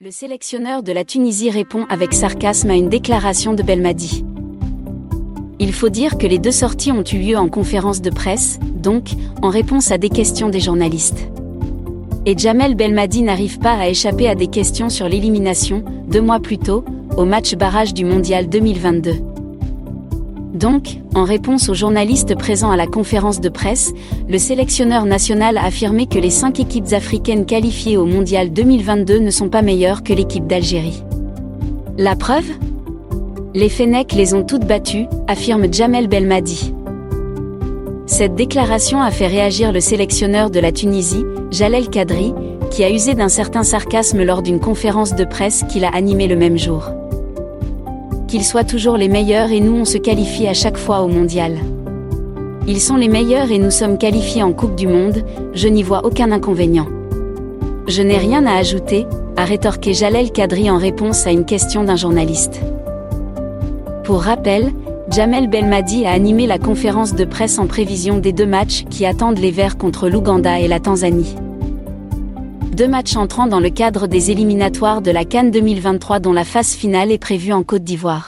Le sélectionneur de la Tunisie répond avec sarcasme à une déclaration de Belmadi. Il faut dire que les deux sorties ont eu lieu en conférence de presse, donc, en réponse à des questions des journalistes. Et Jamel Belmadi n'arrive pas à échapper à des questions sur l'élimination, deux mois plus tôt, au match barrage du Mondial 2022. Donc, en réponse aux journalistes présents à la conférence de presse, le sélectionneur national a affirmé que les cinq équipes africaines qualifiées au Mondial 2022 ne sont pas meilleures que l'équipe d'Algérie. La preuve? Les Fennecs les ont toutes battues, affirme Jamel Belmadi. Cette déclaration a fait réagir le sélectionneur de la Tunisie, Jalel Kadri, qui a usé d'un certain sarcasme lors d'une conférence de presse qu'il a animée le même jour qu'ils soient toujours les meilleurs et nous on se qualifie à chaque fois au mondial. Ils sont les meilleurs et nous sommes qualifiés en Coupe du Monde, je n'y vois aucun inconvénient. Je n'ai rien à ajouter, a rétorqué Jalel Kadri en réponse à une question d'un journaliste. Pour rappel, Jamel Belmadi a animé la conférence de presse en prévision des deux matchs qui attendent les Verts contre l'Ouganda et la Tanzanie deux matchs entrant dans le cadre des éliminatoires de la Cannes 2023 dont la phase finale est prévue en Côte d'Ivoire.